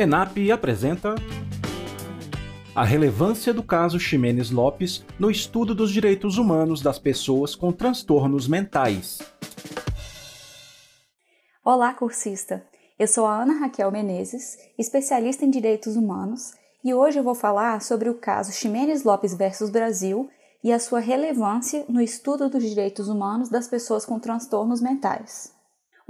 ENAP apresenta a relevância do caso Ximenes Lopes no estudo dos direitos humanos das pessoas com transtornos mentais. Olá, cursista! Eu sou a Ana Raquel Menezes, especialista em direitos humanos, e hoje eu vou falar sobre o caso Ximenes Lopes versus Brasil e a sua relevância no estudo dos direitos humanos das pessoas com transtornos mentais.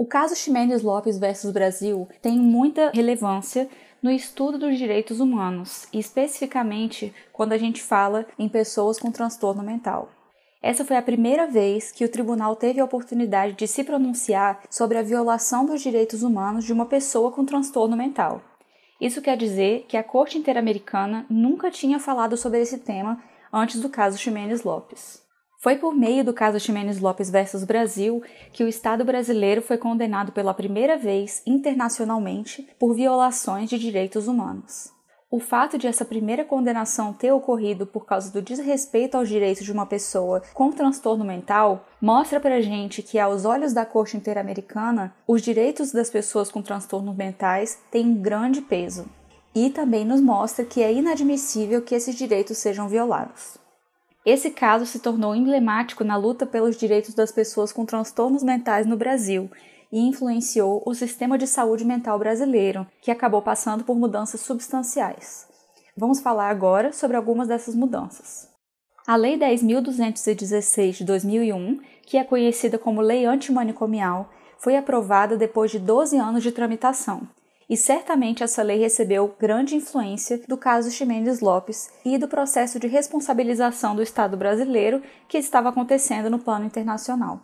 O caso Ximenes Lopes versus Brasil tem muita relevância no estudo dos direitos humanos, especificamente quando a gente fala em pessoas com transtorno mental. Essa foi a primeira vez que o tribunal teve a oportunidade de se pronunciar sobre a violação dos direitos humanos de uma pessoa com transtorno mental. Isso quer dizer que a Corte Interamericana nunca tinha falado sobre esse tema antes do caso Ximenes Lopes. Foi por meio do caso Ximenes Lopes versus Brasil que o Estado brasileiro foi condenado pela primeira vez internacionalmente por violações de direitos humanos. O fato de essa primeira condenação ter ocorrido por causa do desrespeito aos direitos de uma pessoa com transtorno mental mostra pra gente que, aos olhos da Corte Interamericana, os direitos das pessoas com transtornos mentais têm um grande peso. E também nos mostra que é inadmissível que esses direitos sejam violados. Esse caso se tornou emblemático na luta pelos direitos das pessoas com transtornos mentais no Brasil e influenciou o sistema de saúde mental brasileiro, que acabou passando por mudanças substanciais. Vamos falar agora sobre algumas dessas mudanças. A Lei 10.216 de 2001, que é conhecida como Lei Antimanicomial, foi aprovada depois de 12 anos de tramitação e certamente essa lei recebeu grande influência do caso Ximenes Lopes e do processo de responsabilização do Estado brasileiro que estava acontecendo no plano internacional.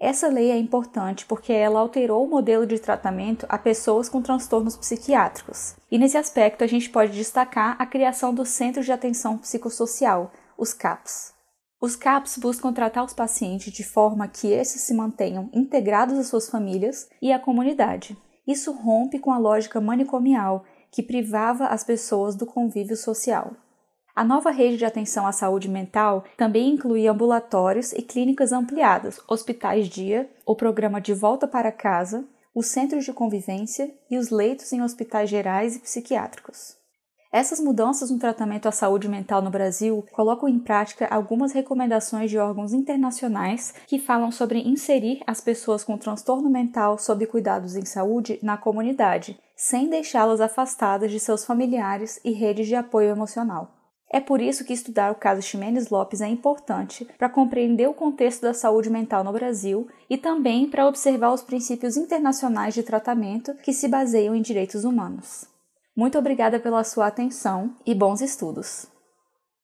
Essa lei é importante porque ela alterou o modelo de tratamento a pessoas com transtornos psiquiátricos. E nesse aspecto a gente pode destacar a criação dos Centros de Atenção Psicossocial, os CAPS. Os CAPS buscam tratar os pacientes de forma que esses se mantenham integrados às suas famílias e à comunidade. Isso rompe com a lógica manicomial que privava as pessoas do convívio social. A nova rede de atenção à saúde mental também incluía ambulatórios e clínicas ampliadas, hospitais-dia, o programa de volta para casa, os centros de convivência e os leitos em hospitais gerais e psiquiátricos. Essas mudanças no tratamento à saúde mental no Brasil colocam em prática algumas recomendações de órgãos internacionais que falam sobre inserir as pessoas com transtorno mental sob cuidados em saúde na comunidade, sem deixá-las afastadas de seus familiares e redes de apoio emocional. É por isso que estudar o caso Ximenes Lopes é importante para compreender o contexto da saúde mental no Brasil e também para observar os princípios internacionais de tratamento que se baseiam em direitos humanos. Muito obrigada pela sua atenção e bons estudos!